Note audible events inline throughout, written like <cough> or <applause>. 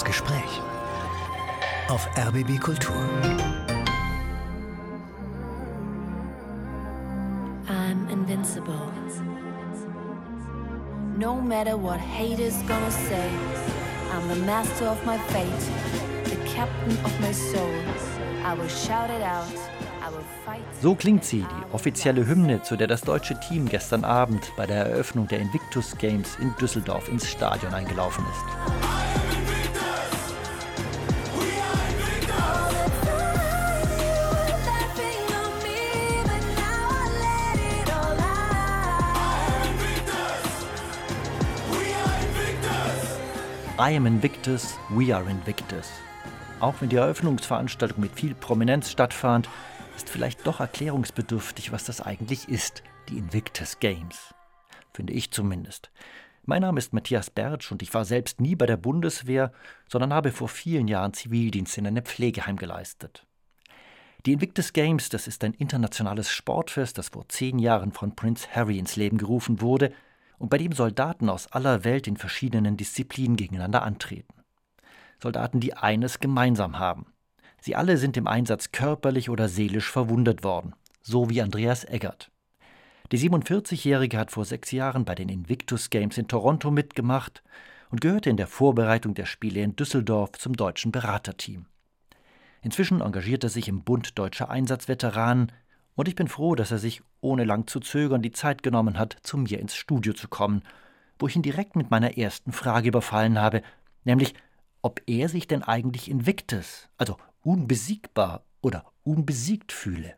Das Gespräch auf RBB Kultur. I'm invincible. No matter what haters gonna say, I'm the master of my fate, the captain of my soul. I will shout it out. So klingt sie, die offizielle Hymne, zu der das deutsche Team gestern Abend bei der Eröffnung der Invictus Games in Düsseldorf ins Stadion eingelaufen ist. I am Invictus, we are Invictus. Auch wenn die Eröffnungsveranstaltung mit viel Prominenz stattfand, ist vielleicht doch erklärungsbedürftig, was das eigentlich ist, die Invictus Games. Finde ich zumindest. Mein Name ist Matthias Bertsch und ich war selbst nie bei der Bundeswehr, sondern habe vor vielen Jahren Zivildienst in einem Pflegeheim geleistet. Die Invictus Games, das ist ein internationales Sportfest, das vor zehn Jahren von Prince Harry ins Leben gerufen wurde und bei dem Soldaten aus aller Welt in verschiedenen Disziplinen gegeneinander antreten. Soldaten, die eines gemeinsam haben. Sie alle sind im Einsatz körperlich oder seelisch verwundet worden, so wie Andreas Eggert. Die 47-Jährige hat vor sechs Jahren bei den Invictus Games in Toronto mitgemacht und gehörte in der Vorbereitung der Spiele in Düsseldorf zum deutschen Beraterteam. Inzwischen engagiert er sich im Bund Deutscher Einsatzveteranen und ich bin froh, dass er sich ohne lang zu zögern die Zeit genommen hat, zu mir ins Studio zu kommen, wo ich ihn direkt mit meiner ersten Frage überfallen habe, nämlich ob er sich denn eigentlich Invictus, also unbesiegbar oder unbesiegt fühle.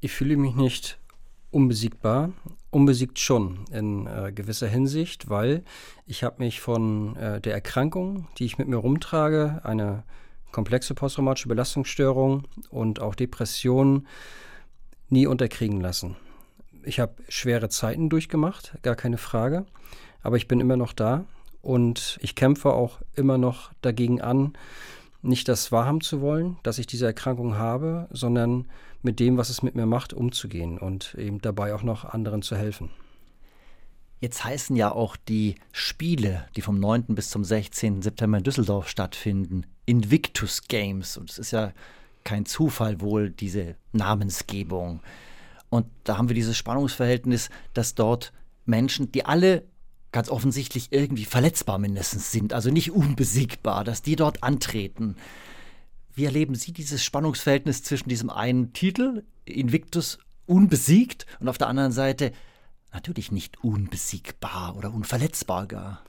Ich fühle mich nicht unbesiegbar, unbesiegt schon in äh, gewisser Hinsicht, weil ich habe mich von äh, der Erkrankung, die ich mit mir rumtrage, eine komplexe posttraumatische Belastungsstörung und auch Depression, nie unterkriegen lassen. Ich habe schwere Zeiten durchgemacht, gar keine Frage, aber ich bin immer noch da und ich kämpfe auch immer noch dagegen an, nicht das wahrhaben zu wollen, dass ich diese Erkrankung habe, sondern mit dem, was es mit mir macht, umzugehen und eben dabei auch noch anderen zu helfen. Jetzt heißen ja auch die Spiele, die vom 9. bis zum 16. September in Düsseldorf stattfinden, Invictus Games. Und es ist ja kein Zufall wohl, diese Namensgebung. Und da haben wir dieses Spannungsverhältnis, dass dort Menschen, die alle ganz offensichtlich irgendwie verletzbar mindestens sind, also nicht unbesiegbar, dass die dort antreten. Wie erleben Sie dieses Spannungsverhältnis zwischen diesem einen Titel, Invictus unbesiegt, und auf der anderen Seite natürlich nicht unbesiegbar oder unverletzbar gar?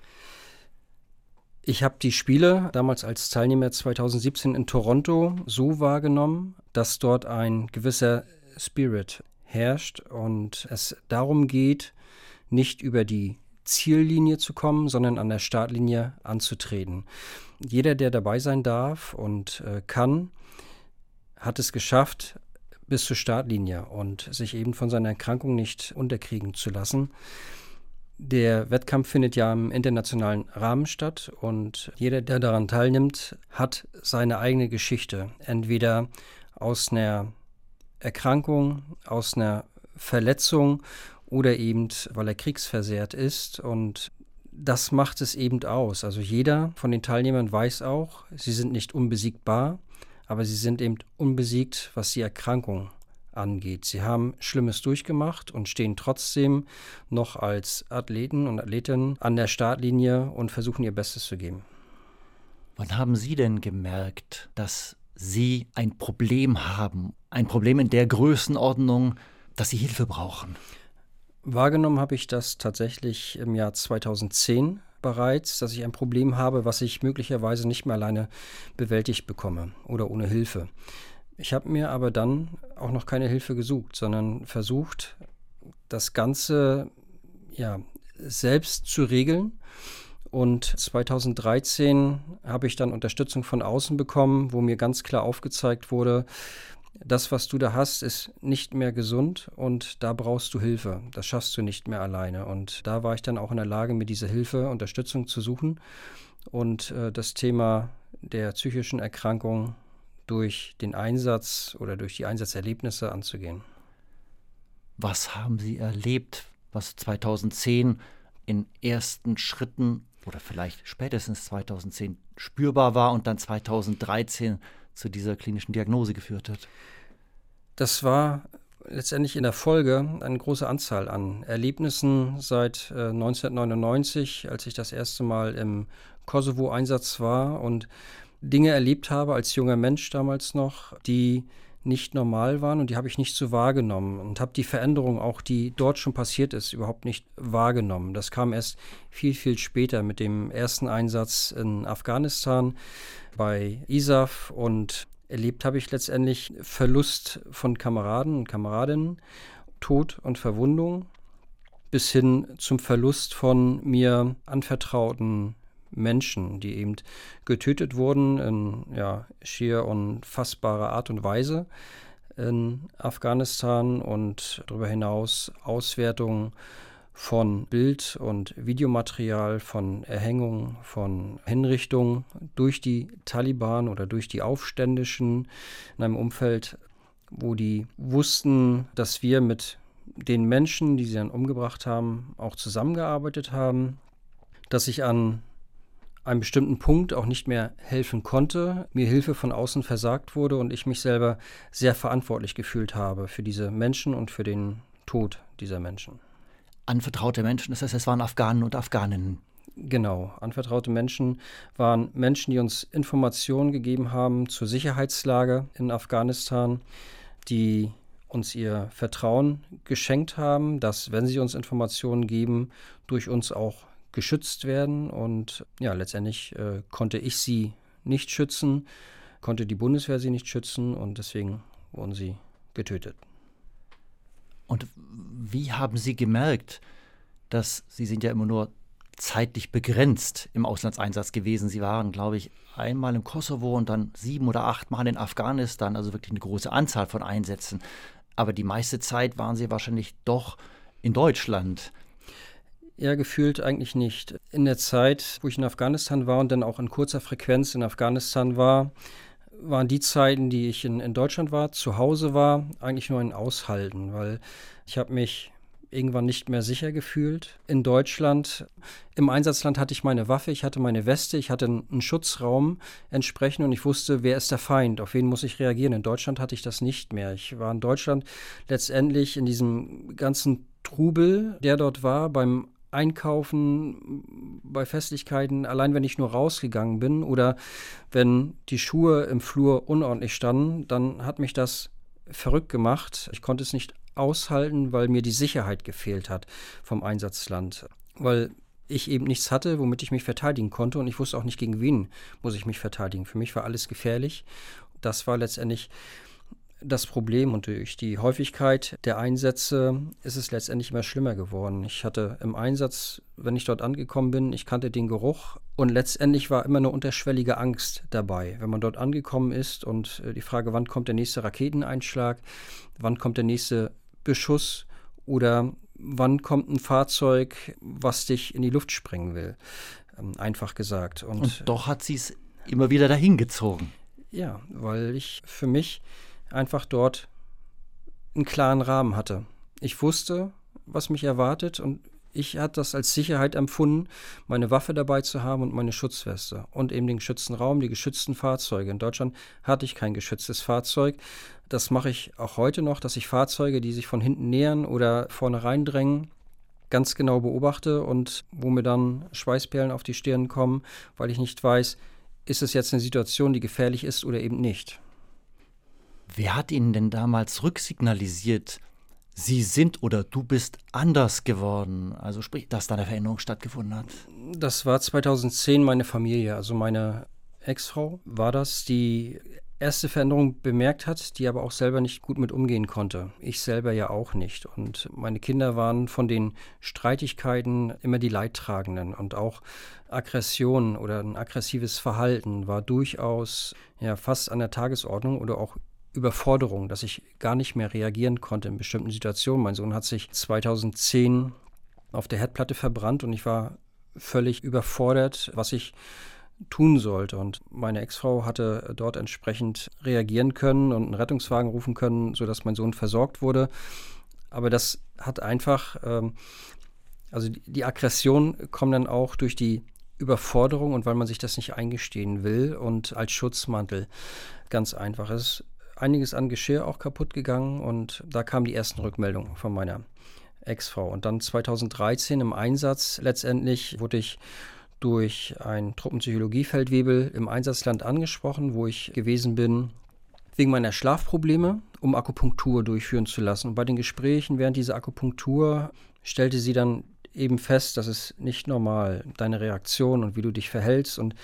Ich habe die Spiele damals als Teilnehmer 2017 in Toronto so wahrgenommen, dass dort ein gewisser Spirit herrscht und es darum geht, nicht über die Ziellinie zu kommen, sondern an der Startlinie anzutreten. Jeder, der dabei sein darf und äh, kann, hat es geschafft bis zur Startlinie und sich eben von seiner Erkrankung nicht unterkriegen zu lassen. Der Wettkampf findet ja im internationalen Rahmen statt und jeder, der daran teilnimmt, hat seine eigene Geschichte. Entweder aus einer Erkrankung, aus einer Verletzung oder eben, weil er kriegsversehrt ist. Und das macht es eben aus. Also jeder von den Teilnehmern weiß auch, sie sind nicht unbesiegbar, aber sie sind eben unbesiegt, was die Erkrankung angeht. Sie haben Schlimmes durchgemacht und stehen trotzdem noch als Athleten und Athletinnen an der Startlinie und versuchen ihr Bestes zu geben. Wann haben Sie denn gemerkt, dass Sie ein Problem haben? Ein Problem in der Größenordnung, dass Sie Hilfe brauchen? Wahrgenommen habe ich das tatsächlich im Jahr 2010 bereits, dass ich ein Problem habe, was ich möglicherweise nicht mehr alleine bewältigt bekomme oder ohne Hilfe. Ich habe mir aber dann auch noch keine Hilfe gesucht, sondern versucht, das Ganze ja, selbst zu regeln. Und 2013 habe ich dann Unterstützung von außen bekommen, wo mir ganz klar aufgezeigt wurde, das, was du da hast, ist nicht mehr gesund und da brauchst du Hilfe. Das schaffst du nicht mehr alleine. Und da war ich dann auch in der Lage, mir diese Hilfe, Unterstützung zu suchen und äh, das Thema der psychischen Erkrankung durch den Einsatz oder durch die Einsatzerlebnisse anzugehen. Was haben Sie erlebt, was 2010 in ersten Schritten oder vielleicht spätestens 2010 spürbar war und dann 2013 zu dieser klinischen Diagnose geführt hat? Das war letztendlich in der Folge eine große Anzahl an Erlebnissen seit äh, 1999, als ich das erste Mal im Kosovo-Einsatz war und Dinge erlebt habe als junger Mensch damals noch, die nicht normal waren und die habe ich nicht so wahrgenommen und habe die Veränderung auch, die dort schon passiert ist, überhaupt nicht wahrgenommen. Das kam erst viel, viel später mit dem ersten Einsatz in Afghanistan bei ISAF und erlebt habe ich letztendlich Verlust von Kameraden und Kameradinnen, Tod und Verwundung bis hin zum Verlust von mir anvertrauten Menschen, die eben getötet wurden in ja, schier unfassbarer Art und Weise in Afghanistan und darüber hinaus Auswertungen von Bild- und Videomaterial, von Erhängungen, von Hinrichtungen durch die Taliban oder durch die Aufständischen in einem Umfeld, wo die wussten, dass wir mit den Menschen, die sie dann umgebracht haben, auch zusammengearbeitet haben, dass ich an einem bestimmten Punkt auch nicht mehr helfen konnte, mir Hilfe von außen versagt wurde und ich mich selber sehr verantwortlich gefühlt habe für diese Menschen und für den Tod dieser Menschen. Anvertraute Menschen, das heißt, es waren Afghanen und Afghaninnen. Genau, anvertraute Menschen waren Menschen, die uns Informationen gegeben haben zur Sicherheitslage in Afghanistan, die uns ihr Vertrauen geschenkt haben, dass, wenn sie uns Informationen geben, durch uns auch geschützt werden. Und ja, letztendlich äh, konnte ich sie nicht schützen, konnte die Bundeswehr sie nicht schützen und deswegen wurden sie getötet. Und wie haben Sie gemerkt, dass Sie sind ja immer nur zeitlich begrenzt im Auslandseinsatz gewesen. Sie waren, glaube ich, einmal im Kosovo und dann sieben oder acht Mal in Afghanistan, also wirklich eine große Anzahl von Einsätzen. Aber die meiste Zeit waren Sie wahrscheinlich doch in Deutschland. Ja, gefühlt eigentlich nicht. In der Zeit, wo ich in Afghanistan war und dann auch in kurzer Frequenz in Afghanistan war, waren die Zeiten, die ich in, in Deutschland war, zu Hause war, eigentlich nur ein Aushalten, weil ich habe mich irgendwann nicht mehr sicher gefühlt. In Deutschland, im Einsatzland hatte ich meine Waffe, ich hatte meine Weste, ich hatte einen Schutzraum entsprechend und ich wusste, wer ist der Feind, auf wen muss ich reagieren. In Deutschland hatte ich das nicht mehr. Ich war in Deutschland letztendlich in diesem ganzen Trubel, der dort war, beim Einkaufen bei Festlichkeiten, allein wenn ich nur rausgegangen bin oder wenn die Schuhe im Flur unordentlich standen, dann hat mich das verrückt gemacht. Ich konnte es nicht aushalten, weil mir die Sicherheit gefehlt hat vom Einsatzland. Weil ich eben nichts hatte, womit ich mich verteidigen konnte und ich wusste auch nicht, gegen wen muss ich mich verteidigen. Für mich war alles gefährlich. Das war letztendlich das Problem und durch die Häufigkeit der Einsätze ist es letztendlich immer schlimmer geworden. Ich hatte im Einsatz, wenn ich dort angekommen bin, ich kannte den Geruch und letztendlich war immer eine unterschwellige Angst dabei. Wenn man dort angekommen ist und äh, die Frage, wann kommt der nächste Raketeneinschlag, wann kommt der nächste Beschuss oder wann kommt ein Fahrzeug, was dich in die Luft sprengen will, ähm, einfach gesagt. Und, und doch hat sie es immer wieder dahin gezogen. Ja, weil ich für mich einfach dort einen klaren Rahmen hatte. Ich wusste, was mich erwartet und ich hatte das als Sicherheit empfunden, meine Waffe dabei zu haben und meine Schutzweste und eben den geschützten Raum, die geschützten Fahrzeuge. In Deutschland hatte ich kein geschütztes Fahrzeug. Das mache ich auch heute noch, dass ich Fahrzeuge, die sich von hinten nähern oder vorne reindrängen, ganz genau beobachte und wo mir dann Schweißperlen auf die Stirn kommen, weil ich nicht weiß, ist es jetzt eine Situation, die gefährlich ist oder eben nicht. Wer hat Ihnen denn damals rücksignalisiert, Sie sind oder du bist anders geworden? Also sprich, dass da eine Veränderung stattgefunden hat? Das war 2010 meine Familie, also meine Ex-Frau war das, die erste Veränderung bemerkt hat, die aber auch selber nicht gut mit umgehen konnte. Ich selber ja auch nicht. Und meine Kinder waren von den Streitigkeiten immer die Leidtragenden. Und auch Aggression oder ein aggressives Verhalten war durchaus ja, fast an der Tagesordnung oder auch Überforderung, dass ich gar nicht mehr reagieren konnte in bestimmten Situationen. Mein Sohn hat sich 2010 auf der Herdplatte verbrannt und ich war völlig überfordert, was ich tun sollte. Und meine Ex-Frau hatte dort entsprechend reagieren können und einen Rettungswagen rufen können, sodass mein Sohn versorgt wurde. Aber das hat einfach, ähm, also die, die Aggression kommt dann auch durch die Überforderung und weil man sich das nicht eingestehen will und als Schutzmantel ganz einfach. Ist einiges an Geschirr auch kaputt gegangen und da kamen die ersten Rückmeldungen von meiner Ex-Frau. Und dann 2013 im Einsatz letztendlich wurde ich durch ein Truppenpsychologiefeldwebel im Einsatzland angesprochen, wo ich gewesen bin, wegen meiner Schlafprobleme, um Akupunktur durchführen zu lassen. Und bei den Gesprächen während dieser Akupunktur stellte sie dann eben fest, das ist nicht normal, deine Reaktion und wie du dich verhältst und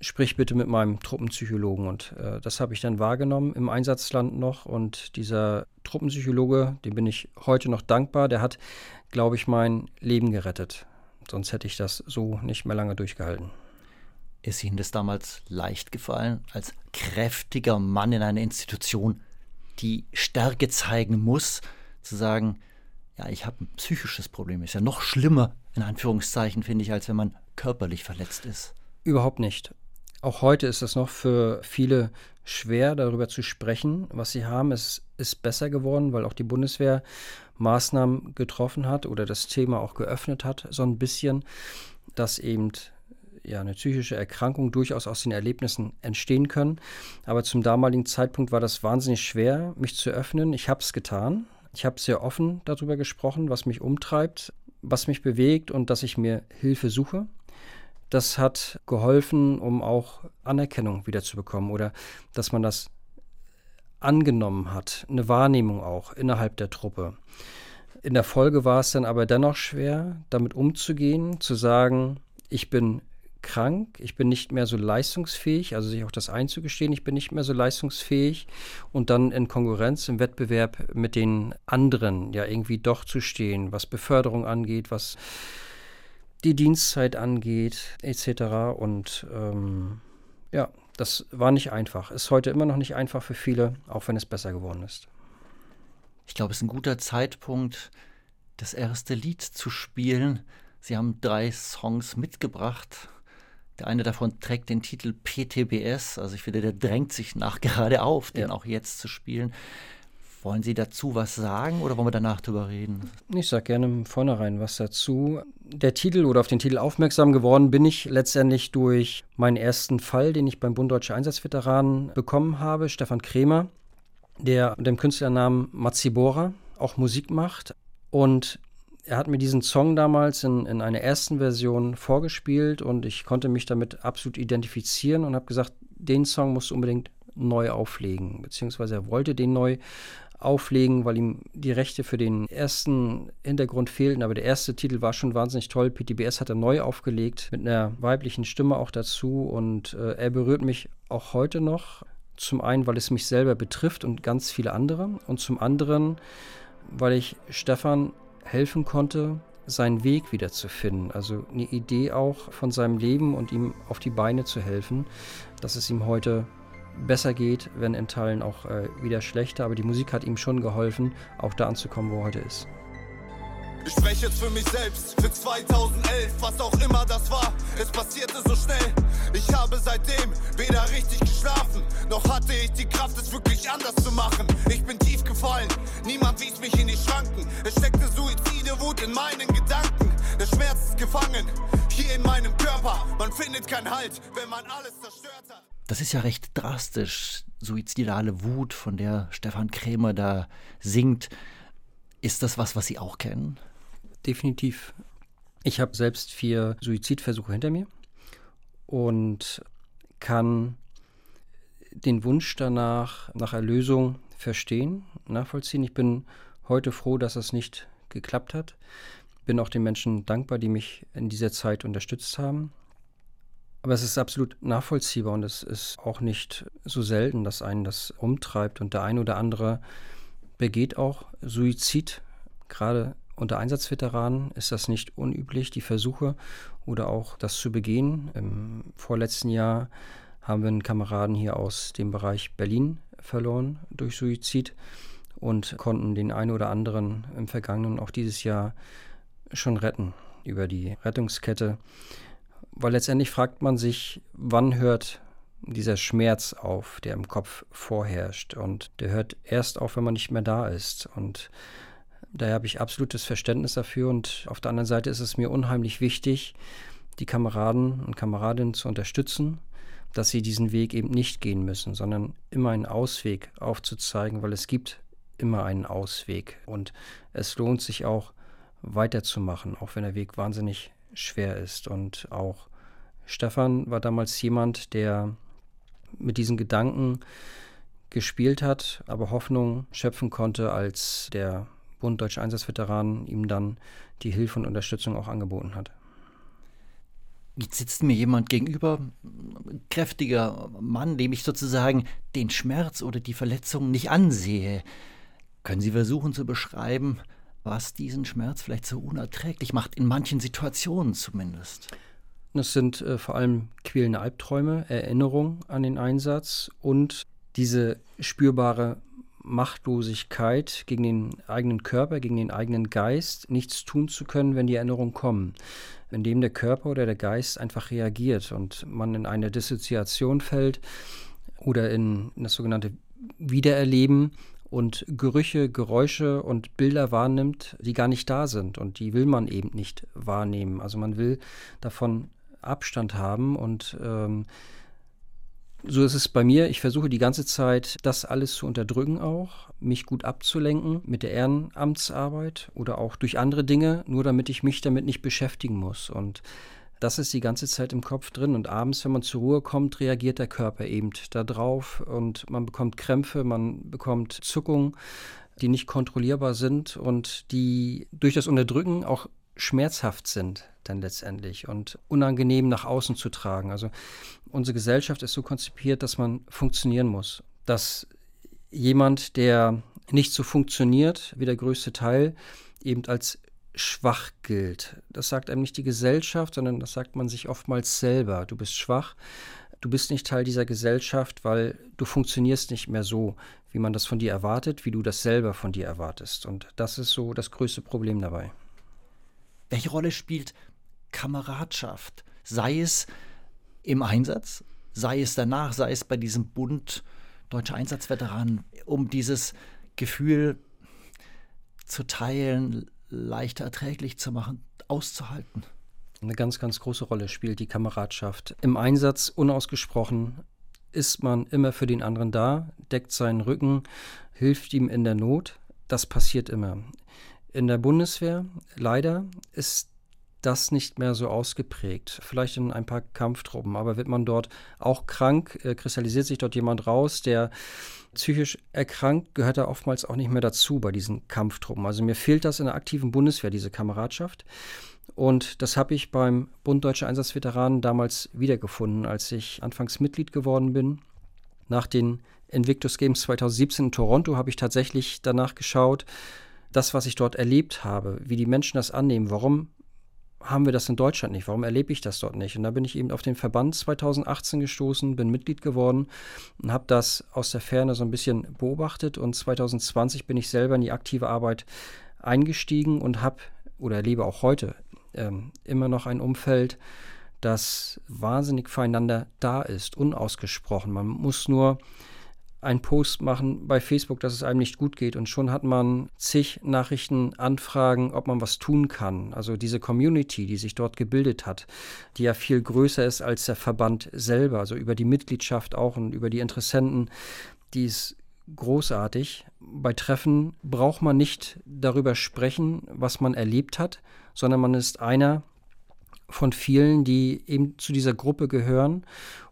sprich bitte mit meinem Truppenpsychologen. Und äh, das habe ich dann wahrgenommen im Einsatzland noch. Und dieser Truppenpsychologe, dem bin ich heute noch dankbar, der hat, glaube ich, mein Leben gerettet. Sonst hätte ich das so nicht mehr lange durchgehalten. Ist Ihnen das damals leicht gefallen, als kräftiger Mann in einer Institution, die Stärke zeigen muss, zu sagen, ja, ich habe ein psychisches Problem. Ist ja noch schlimmer, in Anführungszeichen, finde ich, als wenn man körperlich verletzt ist. Überhaupt nicht. Auch heute ist es noch für viele schwer, darüber zu sprechen, was sie haben. Es ist besser geworden, weil auch die Bundeswehr Maßnahmen getroffen hat oder das Thema auch geöffnet hat, so ein bisschen, dass eben ja, eine psychische Erkrankung durchaus aus den Erlebnissen entstehen können. Aber zum damaligen Zeitpunkt war das wahnsinnig schwer, mich zu öffnen. Ich habe es getan. Ich habe sehr offen darüber gesprochen, was mich umtreibt, was mich bewegt und dass ich mir Hilfe suche. Das hat geholfen, um auch Anerkennung wiederzubekommen oder dass man das angenommen hat, eine Wahrnehmung auch innerhalb der Truppe. In der Folge war es dann aber dennoch schwer, damit umzugehen, zu sagen, ich bin krank, ich bin nicht mehr so leistungsfähig, also sich auch das einzugestehen, ich bin nicht mehr so leistungsfähig und dann in Konkurrenz, im Wettbewerb mit den anderen ja irgendwie doch zu stehen, was Beförderung angeht, was die Dienstzeit angeht, etc. Und ähm, ja, das war nicht einfach. Ist heute immer noch nicht einfach für viele, auch wenn es besser geworden ist. Ich glaube, es ist ein guter Zeitpunkt, das erste Lied zu spielen. Sie haben drei Songs mitgebracht. Der eine davon trägt den Titel PTBS. Also ich finde, der drängt sich nach <laughs> gerade auf, den ja. auch jetzt zu spielen. Wollen Sie dazu was sagen oder wollen wir danach drüber reden? Ich sage gerne vornherein was dazu. Der Titel oder auf den Titel aufmerksam geworden bin ich letztendlich durch meinen ersten Fall, den ich beim Bund Deutscher Einsatzveteranen bekommen habe, Stefan Kremer, der mit dem Künstlernamen Matsibora auch Musik macht. Und er hat mir diesen Song damals in, in einer ersten Version vorgespielt und ich konnte mich damit absolut identifizieren und habe gesagt, den Song musst du unbedingt neu auflegen, beziehungsweise er wollte den neu auflegen, weil ihm die Rechte für den ersten Hintergrund fehlten. Aber der erste Titel war schon wahnsinnig toll. PTBS hat er neu aufgelegt, mit einer weiblichen Stimme auch dazu. Und äh, er berührt mich auch heute noch. Zum einen, weil es mich selber betrifft und ganz viele andere. Und zum anderen, weil ich Stefan helfen konnte, seinen Weg wiederzufinden. Also eine Idee auch von seinem Leben und ihm auf die Beine zu helfen, dass es ihm heute besser geht, wenn in Teilen auch äh, wieder schlechter. Aber die Musik hat ihm schon geholfen, auch da anzukommen, wo er heute ist. Ich spreche jetzt für mich selbst, für 2011, was auch immer das war. Es passierte so schnell. Ich habe seitdem weder richtig geschlafen, noch hatte ich die Kraft, es wirklich anders zu machen. Ich bin tief gefallen, niemand wies mich in die Schranken. Es steckte Suizide, Wut in meinen Gedanken. Der Schmerz ist gefangen, hier in meinem Körper. Man findet keinen Halt, wenn man alles zerstört hat. Das ist ja recht drastisch. Suizidale Wut, von der Stefan Krämer da singt. Ist das was, was Sie auch kennen? Definitiv. Ich habe selbst vier Suizidversuche hinter mir und kann den Wunsch danach, nach Erlösung verstehen, nachvollziehen. Ich bin heute froh, dass es nicht geklappt hat. Bin auch den Menschen dankbar, die mich in dieser Zeit unterstützt haben. Aber es ist absolut nachvollziehbar und es ist auch nicht so selten, dass einen das umtreibt. Und der eine oder andere begeht auch Suizid. Gerade unter Einsatzveteranen ist das nicht unüblich, die Versuche oder auch das zu begehen. Im vorletzten Jahr haben wir einen Kameraden hier aus dem Bereich Berlin verloren durch Suizid und konnten den einen oder anderen im vergangenen auch dieses Jahr schon retten über die Rettungskette. Weil letztendlich fragt man sich, wann hört dieser Schmerz auf, der im Kopf vorherrscht. Und der hört erst auf, wenn man nicht mehr da ist. Und daher habe ich absolutes Verständnis dafür. Und auf der anderen Seite ist es mir unheimlich wichtig, die Kameraden und Kameradinnen zu unterstützen, dass sie diesen Weg eben nicht gehen müssen, sondern immer einen Ausweg aufzuzeigen, weil es gibt immer einen Ausweg und es lohnt sich auch weiterzumachen, auch wenn der Weg wahnsinnig schwer ist. Und auch Stefan war damals jemand, der mit diesen Gedanken gespielt hat, aber Hoffnung schöpfen konnte, als der Bund Deutscher Einsatzveteranen ihm dann die Hilfe und Unterstützung auch angeboten hat. Jetzt sitzt mir jemand gegenüber, ein kräftiger Mann, dem ich sozusagen den Schmerz oder die Verletzung nicht ansehe. Können Sie versuchen zu beschreiben, was diesen Schmerz vielleicht so unerträglich macht, in manchen Situationen zumindest? Das sind äh, vor allem quälende Albträume, Erinnerung an den Einsatz und diese spürbare Machtlosigkeit gegen den eigenen Körper, gegen den eigenen Geist, nichts tun zu können, wenn die Erinnerungen kommen. Indem der Körper oder der Geist einfach reagiert und man in eine Dissoziation fällt oder in das sogenannte Wiedererleben und Gerüche, Geräusche und Bilder wahrnimmt, die gar nicht da sind und die will man eben nicht wahrnehmen. Also man will davon Abstand haben und ähm, so ist es bei mir. Ich versuche die ganze Zeit, das alles zu unterdrücken auch, mich gut abzulenken mit der Ehrenamtsarbeit oder auch durch andere Dinge, nur damit ich mich damit nicht beschäftigen muss. Und das ist die ganze Zeit im Kopf drin. Und abends, wenn man zur Ruhe kommt, reagiert der Körper eben darauf und man bekommt Krämpfe, man bekommt Zuckungen, die nicht kontrollierbar sind und die durch das Unterdrücken auch schmerzhaft sind dann letztendlich und unangenehm nach außen zu tragen. Also unsere Gesellschaft ist so konzipiert, dass man funktionieren muss. Dass jemand, der nicht so funktioniert wie der größte Teil, eben als schwach gilt. Das sagt einem nicht die Gesellschaft, sondern das sagt man sich oftmals selber. Du bist schwach, du bist nicht Teil dieser Gesellschaft, weil du funktionierst nicht mehr so, wie man das von dir erwartet, wie du das selber von dir erwartest. Und das ist so das größte Problem dabei. Welche Rolle spielt Kameradschaft? Sei es im Einsatz, sei es danach, sei es bei diesem Bund deutscher Einsatzveteranen, um dieses Gefühl zu teilen, leichter erträglich zu machen, auszuhalten. Eine ganz, ganz große Rolle spielt die Kameradschaft. Im Einsatz unausgesprochen ist man immer für den anderen da, deckt seinen Rücken, hilft ihm in der Not. Das passiert immer. In der Bundeswehr leider ist das nicht mehr so ausgeprägt. Vielleicht in ein paar Kampftruppen, aber wird man dort auch krank, äh, kristallisiert sich dort jemand raus, der psychisch erkrankt, gehört er oftmals auch nicht mehr dazu bei diesen Kampftruppen. Also mir fehlt das in der aktiven Bundeswehr, diese Kameradschaft. Und das habe ich beim Bund Deutscher Einsatzveteranen damals wiedergefunden, als ich anfangs Mitglied geworden bin. Nach den Invictus Games 2017 in Toronto habe ich tatsächlich danach geschaut, das, was ich dort erlebt habe, wie die Menschen das annehmen, warum haben wir das in Deutschland nicht? Warum erlebe ich das dort nicht? Und da bin ich eben auf den Verband 2018 gestoßen, bin Mitglied geworden und habe das aus der Ferne so ein bisschen beobachtet. Und 2020 bin ich selber in die aktive Arbeit eingestiegen und habe oder erlebe auch heute ähm, immer noch ein Umfeld, das wahnsinnig füreinander da ist, unausgesprochen. Man muss nur einen Post machen bei Facebook, dass es einem nicht gut geht und schon hat man zig Nachrichten, Anfragen, ob man was tun kann. Also diese Community, die sich dort gebildet hat, die ja viel größer ist als der Verband selber, also über die Mitgliedschaft auch und über die Interessenten, die ist großartig. Bei Treffen braucht man nicht darüber sprechen, was man erlebt hat, sondern man ist einer von vielen, die eben zu dieser Gruppe gehören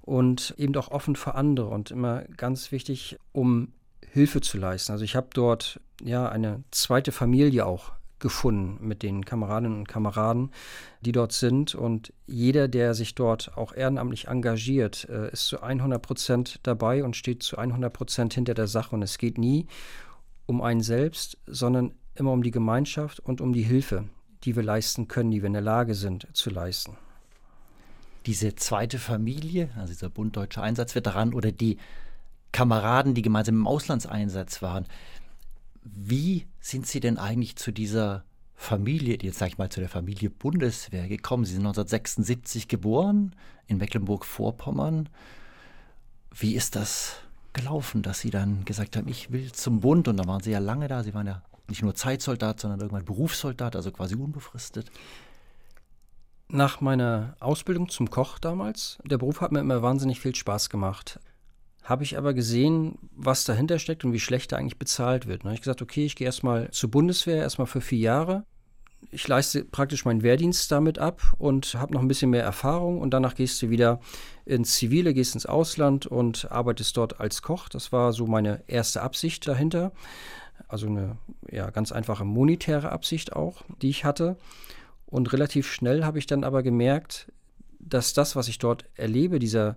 und eben auch offen für andere und immer ganz wichtig, um Hilfe zu leisten. Also ich habe dort ja eine zweite Familie auch gefunden mit den Kameradinnen und Kameraden, die dort sind. Und jeder, der sich dort auch ehrenamtlich engagiert, äh, ist zu 100 Prozent dabei und steht zu 100 Prozent hinter der Sache. Und es geht nie um einen selbst, sondern immer um die Gemeinschaft und um die Hilfe, die wir leisten können, die wir in der Lage sind zu leisten diese zweite Familie, also dieser Bund Deutscher Einsatzveteranen oder die Kameraden, die gemeinsam im Auslandseinsatz waren, wie sind Sie denn eigentlich zu dieser Familie, jetzt sage ich mal zu der Familie Bundeswehr gekommen? Sie sind 1976 geboren in Mecklenburg-Vorpommern. Wie ist das gelaufen, dass Sie dann gesagt haben, ich will zum Bund? Und da waren Sie ja lange da. Sie waren ja nicht nur Zeitsoldat, sondern irgendwann Berufssoldat, also quasi unbefristet. Nach meiner Ausbildung zum Koch damals, der Beruf hat mir immer wahnsinnig viel Spaß gemacht. Habe ich aber gesehen, was dahinter steckt und wie schlecht da eigentlich bezahlt wird. Da habe ich gesagt, okay, ich gehe erstmal zur Bundeswehr, erstmal für vier Jahre. Ich leiste praktisch meinen Wehrdienst damit ab und habe noch ein bisschen mehr Erfahrung und danach gehst du wieder ins Zivile, gehst ins Ausland und arbeitest dort als Koch. Das war so meine erste Absicht dahinter. Also eine ja, ganz einfache monetäre Absicht auch, die ich hatte. Und relativ schnell habe ich dann aber gemerkt, dass das, was ich dort erlebe, dieser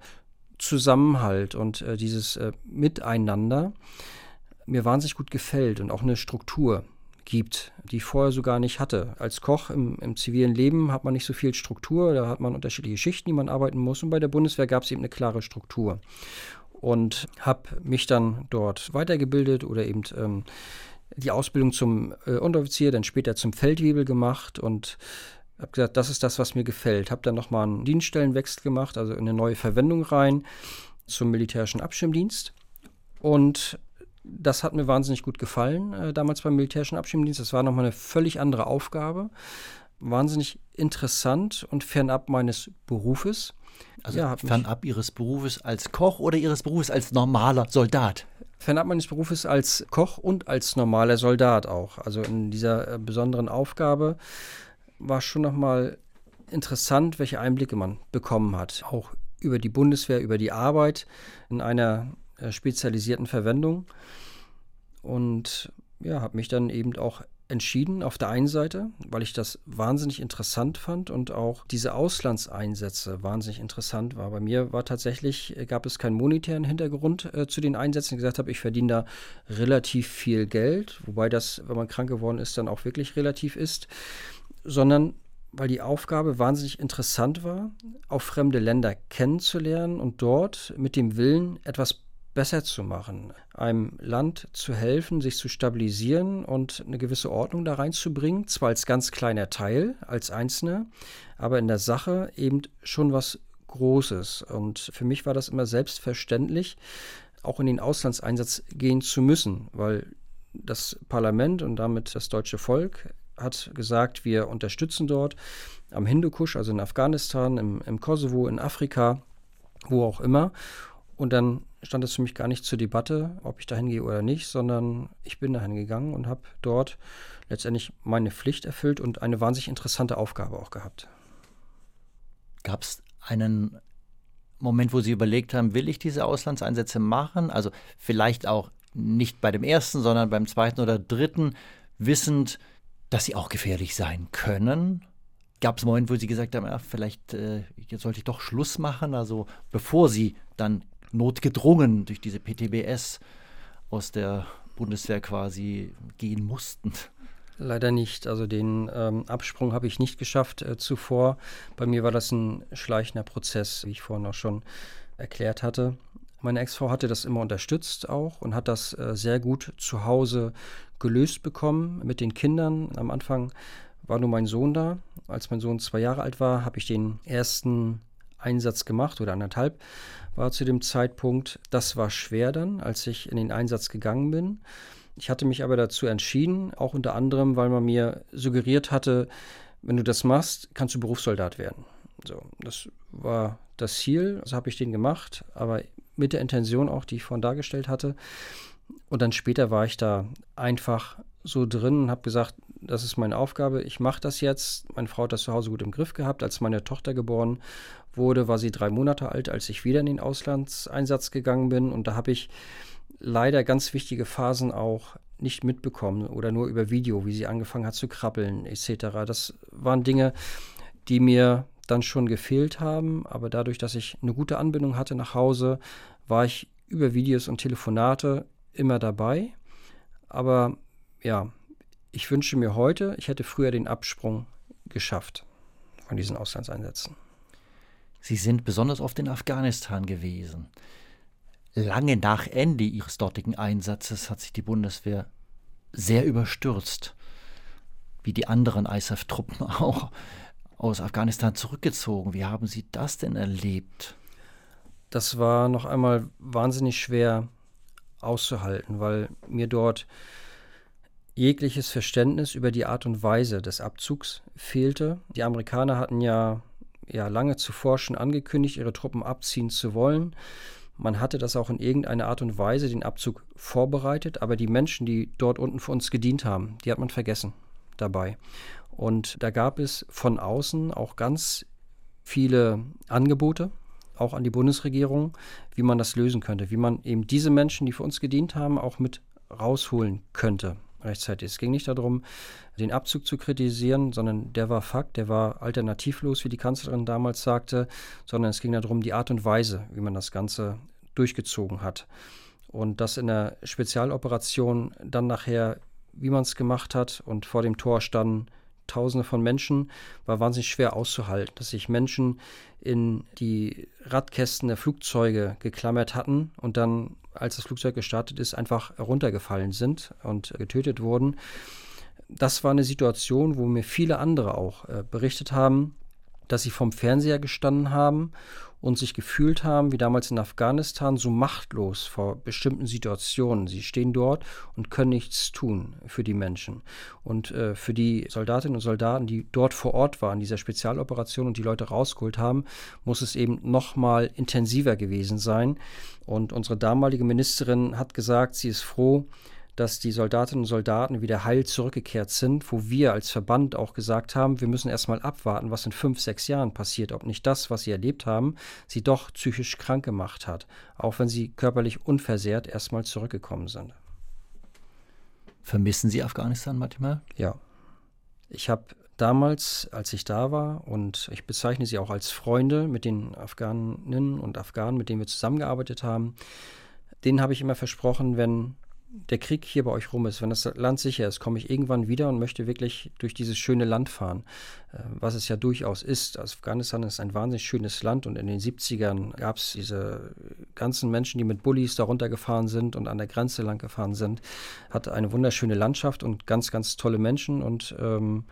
Zusammenhalt und äh, dieses äh, Miteinander, mir wahnsinnig gut gefällt und auch eine Struktur gibt, die ich vorher so gar nicht hatte. Als Koch im, im, zivilen Leben hat man nicht so viel Struktur, da hat man unterschiedliche Schichten, die man arbeiten muss und bei der Bundeswehr gab es eben eine klare Struktur. Und habe mich dann dort weitergebildet oder eben ähm, die Ausbildung zum äh, Unteroffizier, dann später zum Feldwebel gemacht und habe gesagt, das ist das, was mir gefällt. Habe dann nochmal einen Dienststellenwechsel gemacht, also eine neue Verwendung rein zum militärischen Abschirmdienst. Und das hat mir wahnsinnig gut gefallen, äh, damals beim militärischen Abschirmdienst. Das war nochmal eine völlig andere Aufgabe. Wahnsinnig interessant und fernab meines Berufes. Also ja, fernab Ihres Berufes als Koch oder Ihres Berufes als normaler Soldat? fernab meines Berufes als Koch und als normaler Soldat auch. Also in dieser äh, besonderen Aufgabe war schon nochmal interessant, welche Einblicke man bekommen hat. Auch über die Bundeswehr, über die Arbeit in einer äh, spezialisierten Verwendung. Und ja, habe mich dann eben auch entschieden auf der einen Seite, weil ich das wahnsinnig interessant fand und auch diese Auslandseinsätze wahnsinnig interessant war. Bei mir war tatsächlich, äh, gab es keinen monetären Hintergrund äh, zu den Einsätzen. Ich gesagt habe, ich verdiene da relativ viel Geld, wobei das, wenn man krank geworden ist, dann auch wirklich relativ ist, sondern weil die Aufgabe wahnsinnig interessant war, auch fremde Länder kennenzulernen und dort mit dem Willen, etwas besser zu machen, einem Land zu helfen, sich zu stabilisieren und eine gewisse Ordnung da reinzubringen, zwar als ganz kleiner Teil, als Einzelner, aber in der Sache eben schon was Großes. Und für mich war das immer selbstverständlich, auch in den Auslandseinsatz gehen zu müssen, weil das Parlament und damit das deutsche Volk hat gesagt, wir unterstützen dort am Hindukusch, also in Afghanistan, im, im Kosovo, in Afrika, wo auch immer. Und dann stand es für mich gar nicht zur Debatte, ob ich da hingehe oder nicht, sondern ich bin dahin gegangen und habe dort letztendlich meine Pflicht erfüllt und eine wahnsinnig interessante Aufgabe auch gehabt. Gab es einen Moment, wo Sie überlegt haben, will ich diese Auslandseinsätze machen? Also vielleicht auch nicht bei dem ersten, sondern beim zweiten oder dritten, wissend, dass sie auch gefährlich sein können? Gab es einen Moment, wo Sie gesagt haben, ja, vielleicht äh, jetzt sollte ich doch Schluss machen, also bevor Sie dann notgedrungen durch diese PTBS aus der Bundeswehr quasi gehen mussten? Leider nicht. Also den ähm, Absprung habe ich nicht geschafft äh, zuvor. Bei mir war das ein schleichender Prozess, wie ich vorhin auch schon erklärt hatte. Meine Ex-Frau hatte das immer unterstützt auch und hat das äh, sehr gut zu Hause gelöst bekommen mit den Kindern. Am Anfang war nur mein Sohn da. Als mein Sohn zwei Jahre alt war, habe ich den ersten Einsatz gemacht oder anderthalb war zu dem Zeitpunkt. Das war schwer dann, als ich in den Einsatz gegangen bin. Ich hatte mich aber dazu entschieden, auch unter anderem, weil man mir suggeriert hatte, wenn du das machst, kannst du Berufssoldat werden. So, das war das Ziel, das habe ich den gemacht, aber mit der Intention auch, die ich vorhin dargestellt hatte. Und dann später war ich da einfach so drin und habe gesagt, das ist meine Aufgabe, ich mache das jetzt. Meine Frau hat das zu Hause gut im Griff gehabt. Als meine Tochter geboren wurde, war sie drei Monate alt, als ich wieder in den Auslandseinsatz gegangen bin. Und da habe ich leider ganz wichtige Phasen auch nicht mitbekommen oder nur über Video, wie sie angefangen hat zu krabbeln etc. Das waren Dinge, die mir dann schon gefehlt haben, aber dadurch, dass ich eine gute Anbindung hatte nach Hause, war ich über Videos und Telefonate immer dabei. Aber ja, ich wünsche mir heute, ich hätte früher den Absprung geschafft von diesen Auslandseinsätzen. Sie sind besonders oft in Afghanistan gewesen. Lange nach Ende Ihres dortigen Einsatzes hat sich die Bundeswehr sehr überstürzt, wie die anderen ISAF-Truppen <laughs> auch, aus Afghanistan zurückgezogen. Wie haben Sie das denn erlebt? Das war noch einmal wahnsinnig schwer auszuhalten, weil mir dort jegliches Verständnis über die Art und Weise des Abzugs fehlte. Die Amerikaner hatten ja, ja lange zuvor schon angekündigt, ihre Truppen abziehen zu wollen. Man hatte das auch in irgendeiner Art und Weise, den Abzug vorbereitet, aber die Menschen, die dort unten für uns gedient haben, die hat man vergessen dabei. Und da gab es von außen auch ganz viele Angebote, auch an die Bundesregierung, wie man das lösen könnte, wie man eben diese Menschen, die für uns gedient haben, auch mit rausholen könnte rechtzeitig. Es ging nicht darum, den Abzug zu kritisieren, sondern der war Fakt, der war alternativlos, wie die Kanzlerin damals sagte, sondern es ging darum, die Art und Weise, wie man das Ganze durchgezogen hat. Und das in der Spezialoperation dann nachher, wie man es gemacht hat und vor dem Tor standen Tausende von Menschen, war wahnsinnig schwer auszuhalten, dass sich Menschen in die Radkästen der Flugzeuge geklammert hatten und dann, als das Flugzeug gestartet ist, einfach heruntergefallen sind und getötet wurden. Das war eine Situation, wo mir viele andere auch äh, berichtet haben, dass sie vom Fernseher gestanden haben und sich gefühlt haben, wie damals in Afghanistan, so machtlos vor bestimmten Situationen. Sie stehen dort und können nichts tun für die Menschen. Und äh, für die Soldatinnen und Soldaten, die dort vor Ort waren, dieser Spezialoperation und die Leute rausgeholt haben, muss es eben noch mal intensiver gewesen sein. Und unsere damalige Ministerin hat gesagt, sie ist froh, dass die Soldatinnen und Soldaten wieder heil zurückgekehrt sind, wo wir als Verband auch gesagt haben, wir müssen erstmal abwarten, was in fünf, sechs Jahren passiert, ob nicht das, was sie erlebt haben, sie doch psychisch krank gemacht hat, auch wenn sie körperlich unversehrt erstmal zurückgekommen sind. Vermissen Sie Afghanistan manchmal? Ja. Ich habe damals, als ich da war, und ich bezeichne sie auch als Freunde mit den Afghaninnen und Afghanen, mit denen wir zusammengearbeitet haben, denen habe ich immer versprochen, wenn der Krieg hier bei euch rum ist, wenn das Land sicher ist, komme ich irgendwann wieder und möchte wirklich durch dieses schöne Land fahren, äh, was es ja durchaus ist. Afghanistan ist ein wahnsinnig schönes Land und in den 70ern gab es diese ganzen Menschen, die mit Bullis darunter gefahren sind und an der Grenze lang gefahren sind. Hat eine wunderschöne Landschaft und ganz, ganz tolle Menschen und ähm,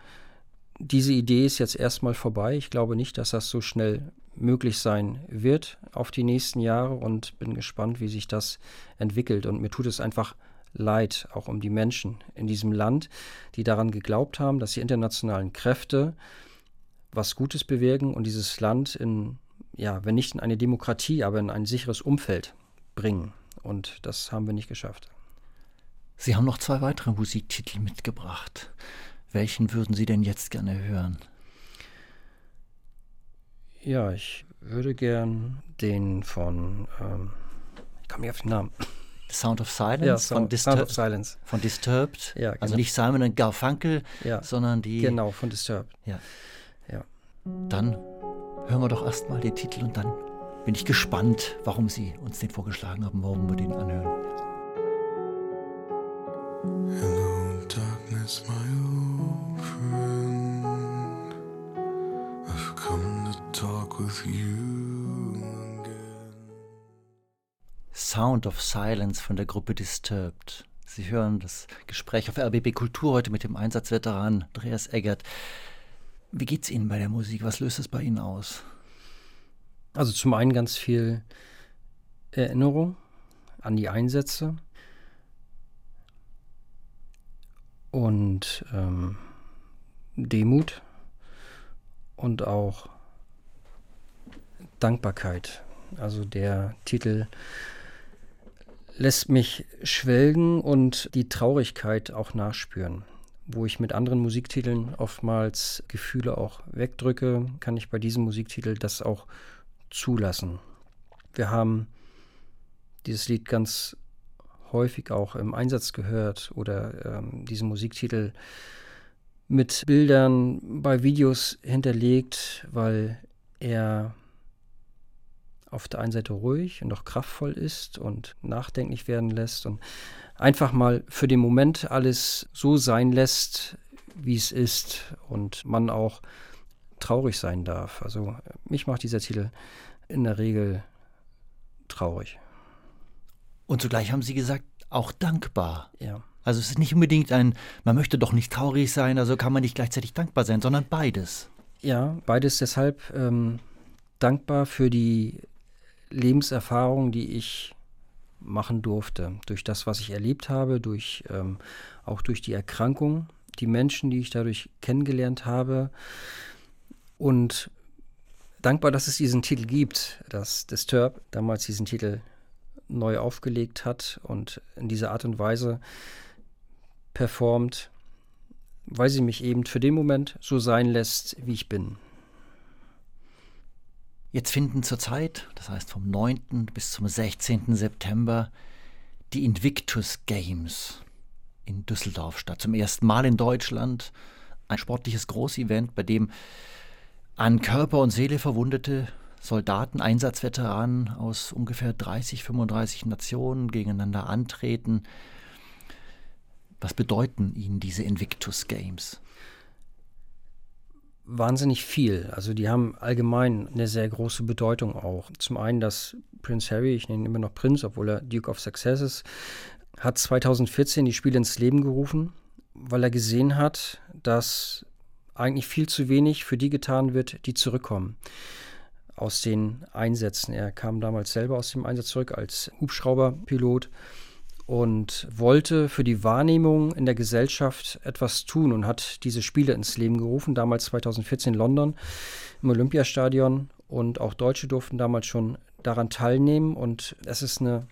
diese Idee ist jetzt erstmal vorbei. Ich glaube nicht, dass das so schnell möglich sein wird auf die nächsten Jahre und bin gespannt, wie sich das entwickelt. Und mir tut es einfach leid, auch um die Menschen in diesem Land, die daran geglaubt haben, dass die internationalen Kräfte was Gutes bewirken und dieses Land in, ja, wenn nicht in eine Demokratie, aber in ein sicheres Umfeld bringen. Und das haben wir nicht geschafft. Sie haben noch zwei weitere Musiktitel mitgebracht. Welchen würden Sie denn jetzt gerne hören? Ja, ich würde gern den von, ähm, ich komme nicht auf den Namen. Sound of Silence ja, Sound, von, Sound of Silence. Von Disturbed. Ja, genau. Also nicht Simon und Garfunkel, ja, sondern die. Genau, von Disturbed. Ja. ja. Dann hören wir doch erstmal den Titel und dann bin ich gespannt, warum Sie uns den vorgeschlagen haben, warum wir den anhören. Hello, darkness, my old friend. I've come to talk with you Sound of Silence von der Gruppe Disturbed. Sie hören das Gespräch auf RBB Kultur heute mit dem Einsatzveteran Andreas Eggert. Wie geht's Ihnen bei der Musik? Was löst es bei Ihnen aus? Also zum einen ganz viel Erinnerung an die Einsätze und ähm, Demut und auch Dankbarkeit. Also der Titel lässt mich schwelgen und die Traurigkeit auch nachspüren. Wo ich mit anderen Musiktiteln oftmals Gefühle auch wegdrücke, kann ich bei diesem Musiktiteldas auch zulassen. Wir haben dieses Lied ganz häufig auch im Einsatz gehört oder ähm, diesen Musiktitel mit Bildern bei Videos hinterlegt, weil er auf der einen Seite ruhig und auch kraftvoll ist und nachdenklich werden lässt und einfach mal für den Moment alles so sein lässt, wie es ist und man auch traurig sein darf. Also mich macht dieser Titel in der Regel traurig. Und zugleich haben Sie gesagt, auch dankbar. Ja. Also es ist nicht unbedingt ein, man möchte doch nicht traurig sein, also kann man nicht gleichzeitig dankbar sein, sondern beides. Ja, beides deshalb ähm, dankbar für die Lebenserfahrung, die ich machen durfte. Durch das, was ich erlebt habe, durch, ähm, auch durch die Erkrankung, die Menschen, die ich dadurch kennengelernt habe. Und dankbar, dass es diesen Titel gibt, dass Disturb damals diesen Titel neu aufgelegt hat und in dieser Art und Weise performt, weil sie mich eben für den Moment so sein lässt, wie ich bin. Jetzt finden zurzeit, das heißt vom 9. bis zum 16. September, die Invictus Games in Düsseldorf statt. Zum ersten Mal in Deutschland ein sportliches Großevent, bei dem an Körper und Seele verwundete Soldaten, Einsatzveteranen aus ungefähr 30, 35 Nationen gegeneinander antreten. Was bedeuten Ihnen diese Invictus Games? Wahnsinnig viel. Also die haben allgemein eine sehr große Bedeutung auch. Zum einen, dass Prince Harry, ich nenne ihn immer noch Prinz, obwohl er Duke of Success ist, hat 2014 die Spiele ins Leben gerufen, weil er gesehen hat, dass eigentlich viel zu wenig für die getan wird, die zurückkommen aus den Einsätzen. Er kam damals selber aus dem Einsatz zurück als Hubschrauberpilot und wollte für die Wahrnehmung in der Gesellschaft etwas tun und hat diese Spiele ins Leben gerufen, damals 2014 in London im Olympiastadion. Und auch Deutsche durften damals schon daran teilnehmen. Und es ist eine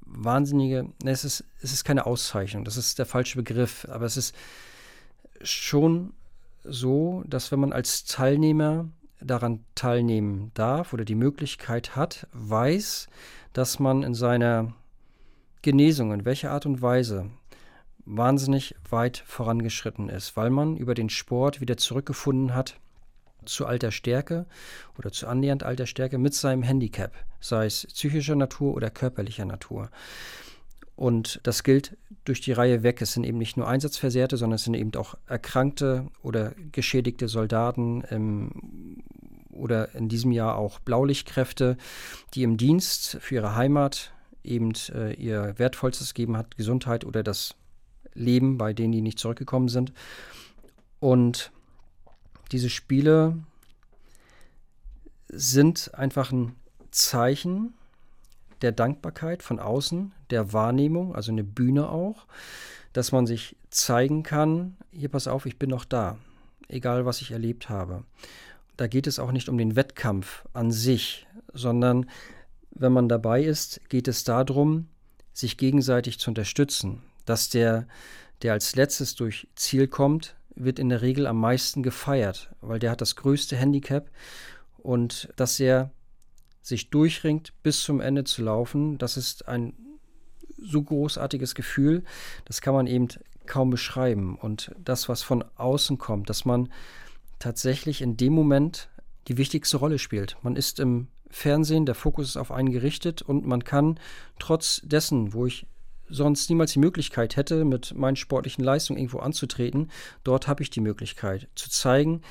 wahnsinnige, es ist, es ist keine Auszeichnung, das ist der falsche Begriff, aber es ist schon so, dass wenn man als Teilnehmer daran teilnehmen darf oder die Möglichkeit hat, weiß, dass man in seiner Genesung, in welcher Art und Weise, wahnsinnig weit vorangeschritten ist, weil man über den Sport wieder zurückgefunden hat zu alter Stärke oder zu annähernd alter Stärke mit seinem Handicap, sei es psychischer Natur oder körperlicher Natur. Und das gilt durch die Reihe weg. Es sind eben nicht nur Einsatzversehrte, sondern es sind eben auch erkrankte oder geschädigte Soldaten ähm, oder in diesem Jahr auch Blaulichtkräfte, die im Dienst für ihre Heimat eben äh, ihr Wertvollstes gegeben hat, Gesundheit oder das Leben bei denen, die nicht zurückgekommen sind. Und diese Spiele sind einfach ein Zeichen der Dankbarkeit von außen, der Wahrnehmung, also eine Bühne auch, dass man sich zeigen kann, hier pass auf, ich bin noch da, egal was ich erlebt habe. Da geht es auch nicht um den Wettkampf an sich, sondern wenn man dabei ist, geht es darum, sich gegenseitig zu unterstützen. Dass der, der als letztes durch Ziel kommt, wird in der Regel am meisten gefeiert, weil der hat das größte Handicap und dass er sich durchringt, bis zum Ende zu laufen, das ist ein so großartiges Gefühl, das kann man eben kaum beschreiben. Und das, was von außen kommt, dass man tatsächlich in dem Moment die wichtigste Rolle spielt. Man ist im Fernsehen, der Fokus ist auf einen gerichtet und man kann trotz dessen, wo ich sonst niemals die Möglichkeit hätte, mit meinen sportlichen Leistungen irgendwo anzutreten, dort habe ich die Möglichkeit zu zeigen,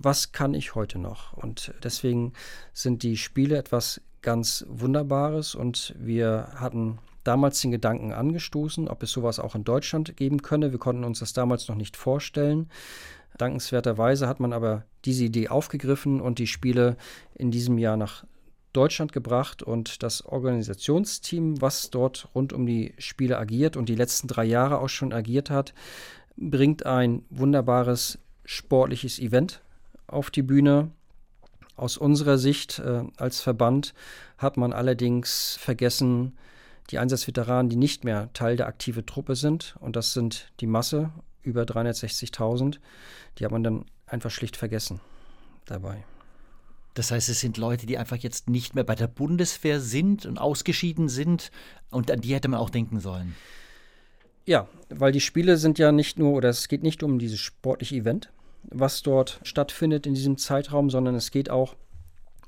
was kann ich heute noch? Und deswegen sind die Spiele etwas ganz Wunderbares und wir hatten damals den Gedanken angestoßen, ob es sowas auch in Deutschland geben könne. Wir konnten uns das damals noch nicht vorstellen. Dankenswerterweise hat man aber diese Idee aufgegriffen und die Spiele in diesem Jahr nach Deutschland gebracht und das Organisationsteam, was dort rund um die Spiele agiert und die letzten drei Jahre auch schon agiert hat, bringt ein wunderbares sportliches Event auf die Bühne. Aus unserer Sicht äh, als Verband hat man allerdings vergessen, die Einsatzveteranen, die nicht mehr Teil der aktiven Truppe sind, und das sind die Masse, über 360.000, die hat man dann einfach schlicht vergessen dabei. Das heißt, es sind Leute, die einfach jetzt nicht mehr bei der Bundeswehr sind und ausgeschieden sind und an die hätte man auch denken sollen. Ja, weil die Spiele sind ja nicht nur, oder es geht nicht um dieses sportliche Event, was dort stattfindet in diesem Zeitraum, sondern es geht auch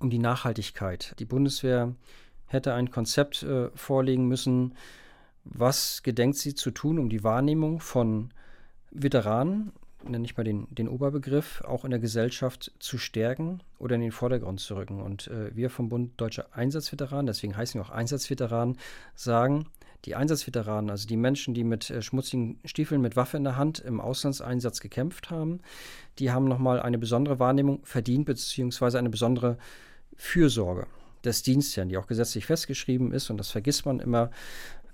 um die Nachhaltigkeit. Die Bundeswehr hätte ein Konzept äh, vorlegen müssen, was gedenkt sie zu tun, um die Wahrnehmung von Veteranen, nenne ich mal den, den Oberbegriff, auch in der Gesellschaft zu stärken oder in den Vordergrund zu rücken. Und äh, wir vom Bund Deutscher Einsatzveteranen, deswegen heißen wir auch Einsatzveteranen, sagen, die Einsatzveteranen, also die Menschen, die mit äh, schmutzigen Stiefeln mit Waffe in der Hand im Auslandseinsatz gekämpft haben, die haben nochmal eine besondere Wahrnehmung verdient, beziehungsweise eine besondere Fürsorge. des Dienstherrn, die auch gesetzlich festgeschrieben ist und das vergisst man immer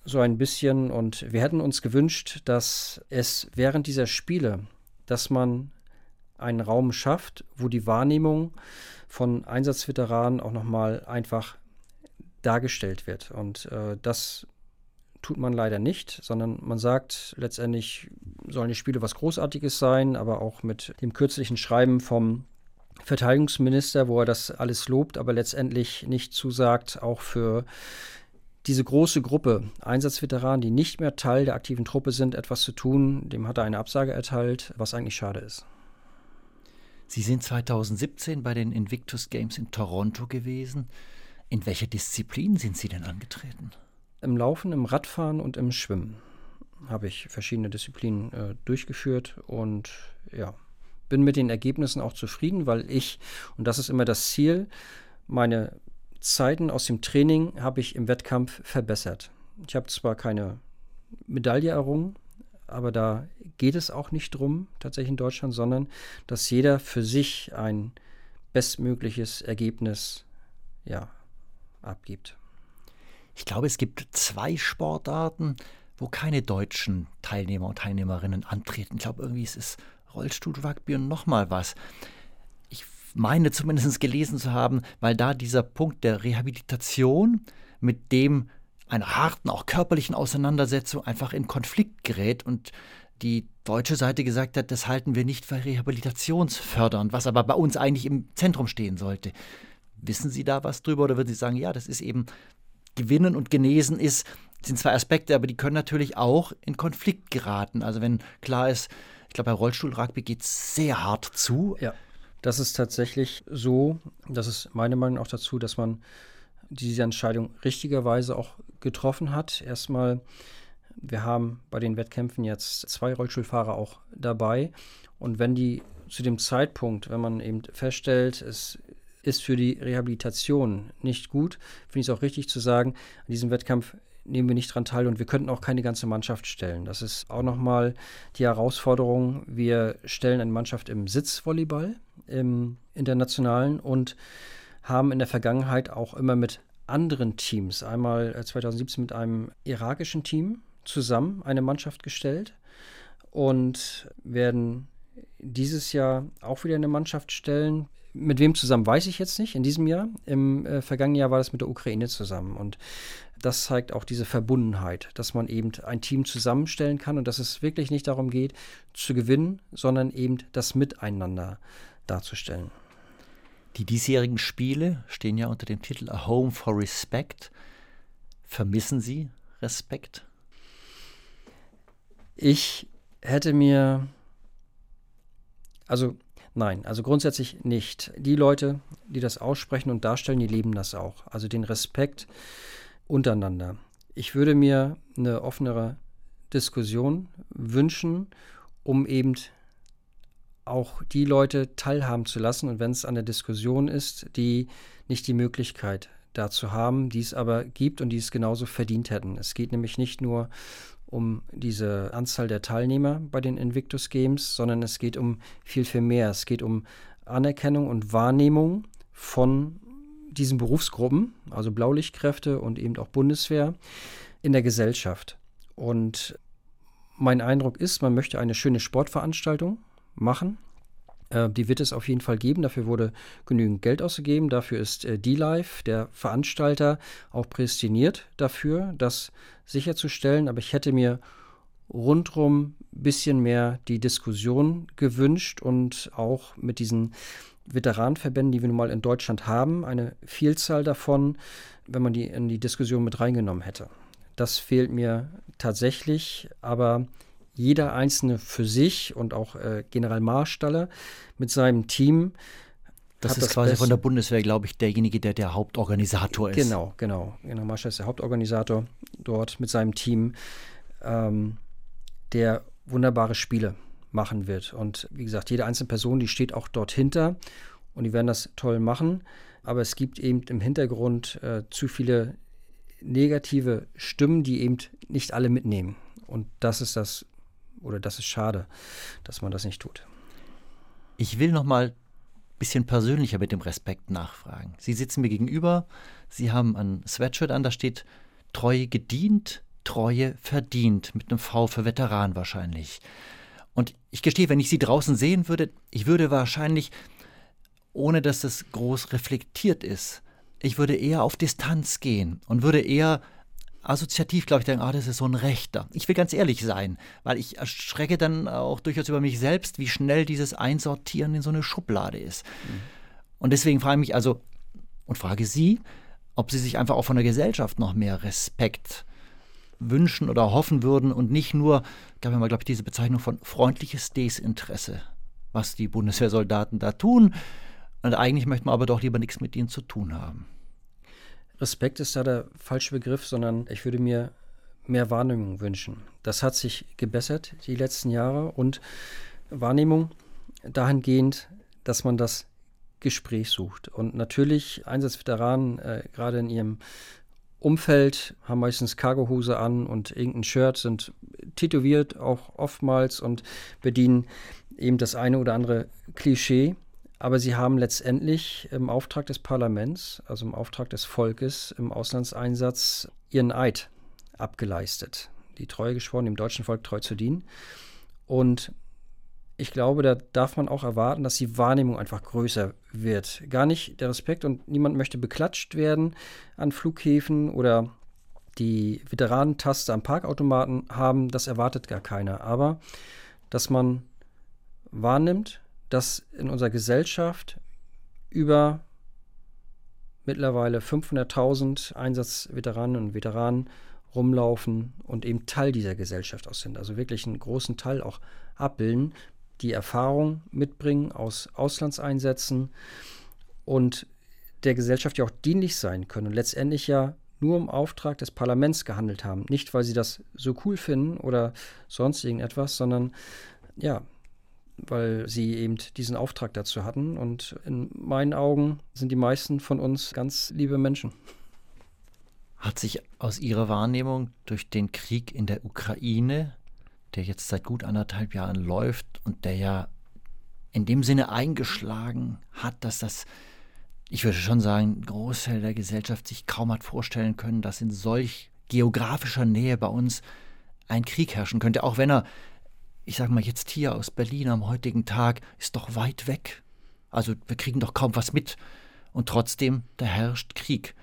so ein bisschen. Und wir hätten uns gewünscht, dass es während dieser Spiele, dass man einen Raum schafft, wo die Wahrnehmung von Einsatzveteranen auch nochmal einfach dargestellt wird. Und äh, das tut man leider nicht, sondern man sagt letztendlich, sollen die Spiele was Großartiges sein, aber auch mit dem kürzlichen Schreiben vom Verteidigungsminister, wo er das alles lobt, aber letztendlich nicht zusagt, auch für diese große Gruppe Einsatzveteranen, die nicht mehr Teil der aktiven Truppe sind, etwas zu tun, dem hat er eine Absage erteilt, was eigentlich schade ist. Sie sind 2017 bei den Invictus Games in Toronto gewesen. In welcher Disziplin sind Sie denn angetreten? Im Laufen, im Radfahren und im Schwimmen habe ich verschiedene Disziplinen äh, durchgeführt und ja, bin mit den Ergebnissen auch zufrieden, weil ich, und das ist immer das Ziel, meine Zeiten aus dem Training habe ich im Wettkampf verbessert. Ich habe zwar keine Medaille errungen, aber da geht es auch nicht drum, tatsächlich in Deutschland, sondern dass jeder für sich ein bestmögliches Ergebnis ja, abgibt. Ich glaube, es gibt zwei Sportarten, wo keine deutschen Teilnehmer und Teilnehmerinnen antreten. Ich glaube, irgendwie ist es Rollstuhl-Rugby und nochmal was. Meine zumindest gelesen zu haben, weil da dieser Punkt der Rehabilitation mit dem einer harten, auch körperlichen Auseinandersetzung einfach in Konflikt gerät und die deutsche Seite gesagt hat, das halten wir nicht für rehabilitationsfördernd, was aber bei uns eigentlich im Zentrum stehen sollte. Wissen Sie da was drüber oder würden Sie sagen, ja, das ist eben Gewinnen und Genesen ist, sind zwei Aspekte, aber die können natürlich auch in Konflikt geraten. Also wenn klar ist, ich glaube, bei Rollstuhl-Rugby geht es sehr hart zu. Ja, das ist tatsächlich so. Das ist meine Meinung auch dazu, dass man diese Entscheidung richtigerweise auch getroffen hat. Erstmal, wir haben bei den Wettkämpfen jetzt zwei Rollstuhlfahrer auch dabei. Und wenn die zu dem Zeitpunkt, wenn man eben feststellt, es ist für die Rehabilitation nicht gut, finde ich es auch richtig zu sagen, an diesem Wettkampf nehmen wir nicht daran teil und wir könnten auch keine ganze Mannschaft stellen. Das ist auch nochmal die Herausforderung. Wir stellen eine Mannschaft im Sitzvolleyball, im internationalen und haben in der Vergangenheit auch immer mit anderen Teams, einmal 2017 äh, mit einem irakischen Team zusammen eine Mannschaft gestellt und werden dieses Jahr auch wieder eine Mannschaft stellen. Mit wem zusammen, weiß ich jetzt nicht in diesem Jahr. Im äh, vergangenen Jahr war das mit der Ukraine zusammen. Und das zeigt auch diese Verbundenheit, dass man eben ein Team zusammenstellen kann und dass es wirklich nicht darum geht, zu gewinnen, sondern eben das Miteinander darzustellen. Die diesjährigen Spiele stehen ja unter dem Titel A Home for Respect. Vermissen Sie Respekt? Ich hätte mir, also nein, also grundsätzlich nicht. Die Leute, die das aussprechen und darstellen, die leben das auch. Also den Respekt untereinander. Ich würde mir eine offenere Diskussion wünschen, um eben auch die Leute teilhaben zu lassen und wenn es an der Diskussion ist, die nicht die Möglichkeit dazu haben, die es aber gibt und die es genauso verdient hätten. Es geht nämlich nicht nur um diese Anzahl der Teilnehmer bei den Invictus Games, sondern es geht um viel, viel mehr. Es geht um Anerkennung und Wahrnehmung von diesen Berufsgruppen, also Blaulichtkräfte und eben auch Bundeswehr, in der Gesellschaft. Und mein Eindruck ist, man möchte eine schöne Sportveranstaltung machen. Äh, die wird es auf jeden Fall geben. Dafür wurde genügend Geld ausgegeben. Dafür ist äh, D-Live, der Veranstalter, auch prädestiniert dafür, das sicherzustellen. Aber ich hätte mir rundrum ein bisschen mehr die Diskussion gewünscht und auch mit diesen Veteranenverbänden, die wir nun mal in Deutschland haben, eine Vielzahl davon, wenn man die in die Diskussion mit reingenommen hätte. Das fehlt mir tatsächlich, aber jeder Einzelne für sich und auch äh, General Marstaller mit seinem Team. Das ist das quasi von der Bundeswehr, glaube ich, derjenige, der der Hauptorganisator ist. Genau, genau. General Marstall ist der Hauptorganisator dort mit seinem Team, ähm, der wunderbare Spiele machen wird. Und wie gesagt, jede einzelne Person, die steht auch dort hinter und die werden das toll machen. Aber es gibt eben im Hintergrund äh, zu viele negative Stimmen, die eben nicht alle mitnehmen. Und das ist das oder das ist schade, dass man das nicht tut. Ich will noch mal bisschen persönlicher mit dem Respekt nachfragen. Sie sitzen mir gegenüber, Sie haben ein Sweatshirt an, da steht Treue gedient, Treue verdient, mit einem V für Veteran wahrscheinlich. Und ich gestehe, wenn ich Sie draußen sehen würde, ich würde wahrscheinlich, ohne dass es groß reflektiert ist, ich würde eher auf Distanz gehen und würde eher assoziativ, glaube ich, denken, ah, das ist so ein Rechter. Ich will ganz ehrlich sein, weil ich erschrecke dann auch durchaus über mich selbst, wie schnell dieses Einsortieren in so eine Schublade ist. Mhm. Und deswegen frage ich mich also und frage Sie, ob Sie sich einfach auch von der Gesellschaft noch mehr Respekt wünschen oder hoffen würden und nicht nur, gab ja mal, glaube ich, diese Bezeichnung von freundliches Desinteresse, was die Bundeswehrsoldaten da tun. Und eigentlich möchte man aber doch lieber nichts mit ihnen zu tun haben. Respekt ist da der falsche Begriff, sondern ich würde mir mehr Wahrnehmung wünschen. Das hat sich gebessert die letzten Jahre und Wahrnehmung dahingehend, dass man das Gespräch sucht. Und natürlich Einsatzveteranen, äh, gerade in ihrem Umfeld, haben meistens Cargohose an und irgendein Shirt, sind tätowiert auch oftmals und bedienen eben das eine oder andere Klischee. Aber sie haben letztendlich im Auftrag des Parlaments, also im Auftrag des Volkes, im Auslandseinsatz ihren Eid abgeleistet. Die Treue geschworen, dem deutschen Volk treu zu dienen. Und ich glaube, da darf man auch erwarten, dass die Wahrnehmung einfach größer wird. Gar nicht der Respekt und niemand möchte beklatscht werden an Flughäfen oder die Veteranentaste am Parkautomaten haben, das erwartet gar keiner. Aber dass man wahrnimmt, dass in unserer Gesellschaft über mittlerweile 500.000 Einsatzveteranen und Veteranen rumlaufen und eben Teil dieser Gesellschaft auch sind. Also wirklich einen großen Teil auch abbilden, die Erfahrung mitbringen aus Auslandseinsätzen und der Gesellschaft ja auch dienlich sein können und letztendlich ja nur im Auftrag des Parlaments gehandelt haben. Nicht, weil sie das so cool finden oder sonst irgendetwas, sondern ja, weil sie eben diesen Auftrag dazu hatten. Und in meinen Augen sind die meisten von uns ganz liebe Menschen. Hat sich aus Ihrer Wahrnehmung durch den Krieg in der Ukraine, der jetzt seit gut anderthalb Jahren läuft und der ja in dem Sinne eingeschlagen hat, dass das, ich würde schon sagen, Großteil der Gesellschaft sich kaum hat vorstellen können, dass in solch geografischer Nähe bei uns ein Krieg herrschen könnte, auch wenn er ich sag mal jetzt hier aus Berlin am heutigen Tag, ist doch weit weg. Also wir kriegen doch kaum was mit. Und trotzdem, da herrscht Krieg.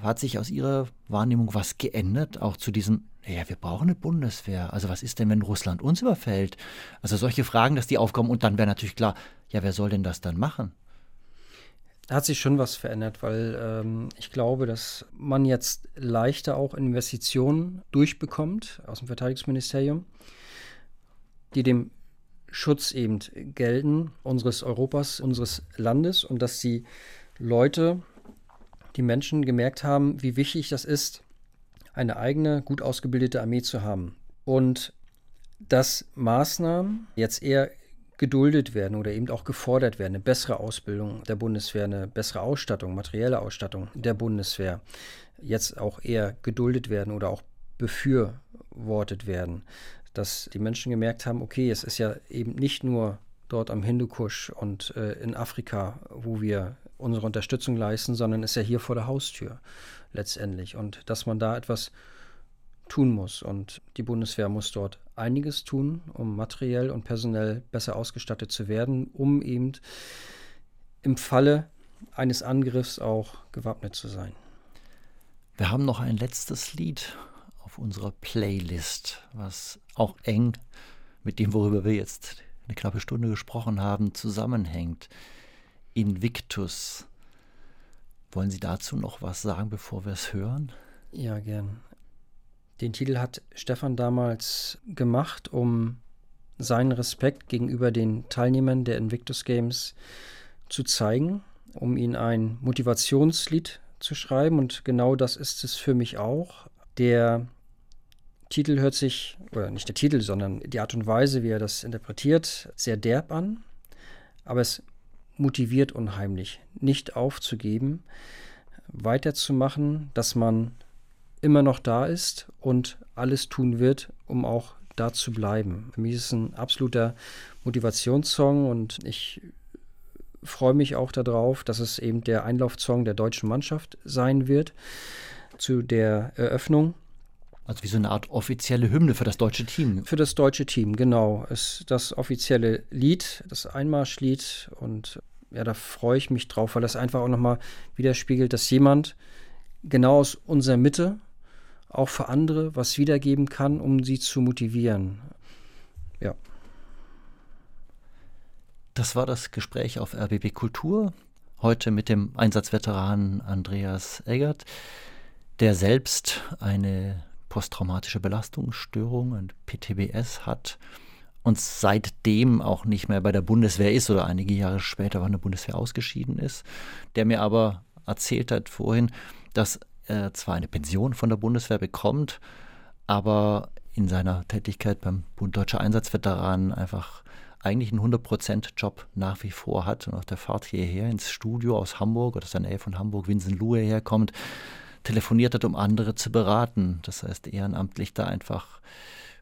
Hat sich aus Ihrer Wahrnehmung was geändert, auch zu diesem, ja, wir brauchen eine Bundeswehr. Also was ist denn, wenn Russland uns überfällt? Also solche Fragen, dass die aufkommen und dann wäre natürlich klar, ja, wer soll denn das dann machen? Da hat sich schon was verändert, weil ähm, ich glaube, dass man jetzt leichter auch Investitionen durchbekommt aus dem Verteidigungsministerium die dem Schutz eben gelten, unseres Europas, unseres Landes. Und dass die Leute, die Menschen gemerkt haben, wie wichtig das ist, eine eigene, gut ausgebildete Armee zu haben. Und dass Maßnahmen jetzt eher geduldet werden oder eben auch gefordert werden, eine bessere Ausbildung der Bundeswehr, eine bessere Ausstattung, materielle Ausstattung der Bundeswehr, jetzt auch eher geduldet werden oder auch befürwortet werden dass die Menschen gemerkt haben, okay, es ist ja eben nicht nur dort am Hindukusch und äh, in Afrika, wo wir unsere Unterstützung leisten, sondern ist ja hier vor der Haustür letztendlich. Und dass man da etwas tun muss. Und die Bundeswehr muss dort einiges tun, um materiell und personell besser ausgestattet zu werden, um eben im Falle eines Angriffs auch gewappnet zu sein. Wir haben noch ein letztes Lied auf unserer Playlist, was auch eng mit dem, worüber wir jetzt eine knappe Stunde gesprochen haben, zusammenhängt. Invictus. Wollen Sie dazu noch was sagen, bevor wir es hören? Ja, gern. Den Titel hat Stefan damals gemacht, um seinen Respekt gegenüber den Teilnehmern der Invictus Games zu zeigen, um ihnen ein Motivationslied zu schreiben. Und genau das ist es für mich auch. Der Titel hört sich, oder nicht der Titel, sondern die Art und Weise, wie er das interpretiert, sehr derb an. Aber es motiviert unheimlich, nicht aufzugeben, weiterzumachen, dass man immer noch da ist und alles tun wird, um auch da zu bleiben. Für mich ist es ein absoluter Motivationssong und ich freue mich auch darauf, dass es eben der Einlaufsong der deutschen Mannschaft sein wird zu der Eröffnung. Also wie so eine Art offizielle Hymne für das deutsche Team. Für das deutsche Team, genau. Es ist das offizielle Lied, das Einmarschlied. Und ja, da freue ich mich drauf, weil das einfach auch nochmal widerspiegelt, dass jemand genau aus unserer Mitte auch für andere was wiedergeben kann, um sie zu motivieren. Ja. Das war das Gespräch auf RBB Kultur. Heute mit dem Einsatzveteranen Andreas Eggert, der selbst eine posttraumatische Belastungsstörung, ein PTBS hat und seitdem auch nicht mehr bei der Bundeswehr ist oder einige Jahre später von der Bundeswehr ausgeschieden ist, der mir aber erzählt hat vorhin, dass er zwar eine Pension von der Bundeswehr bekommt, aber in seiner Tätigkeit beim Bund Deutscher Einsatzveteranen einfach eigentlich einen 100%-Job nach wie vor hat und auf der Fahrt hierher ins Studio aus Hamburg oder aus der Nähe von Hamburg, Winsenlohe herkommt, telefoniert hat, um andere zu beraten. Das heißt, ehrenamtlich da einfach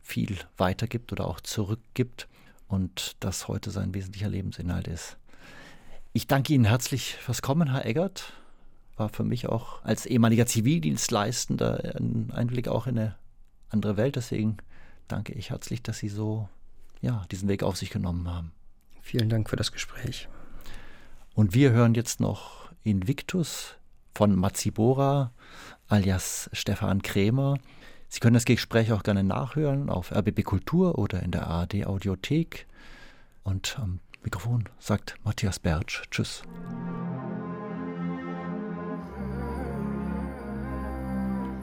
viel weitergibt oder auch zurückgibt und das heute sein wesentlicher Lebensinhalt ist. Ich danke Ihnen herzlich fürs Kommen, Herr Eggert. War für mich auch als ehemaliger Zivildienstleistender ein Einblick auch in eine andere Welt. Deswegen danke ich herzlich, dass Sie so ja, diesen Weg auf sich genommen haben. Vielen Dank für das Gespräch. Und wir hören jetzt noch Invictus von Matsibora alias Stefan Krämer. Sie können das Gespräch auch gerne nachhören auf RBB Kultur oder in der ARD Audiothek. Und am Mikrofon sagt Matthias Bertsch. Tschüss.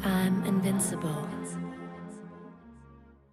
I'm invincible.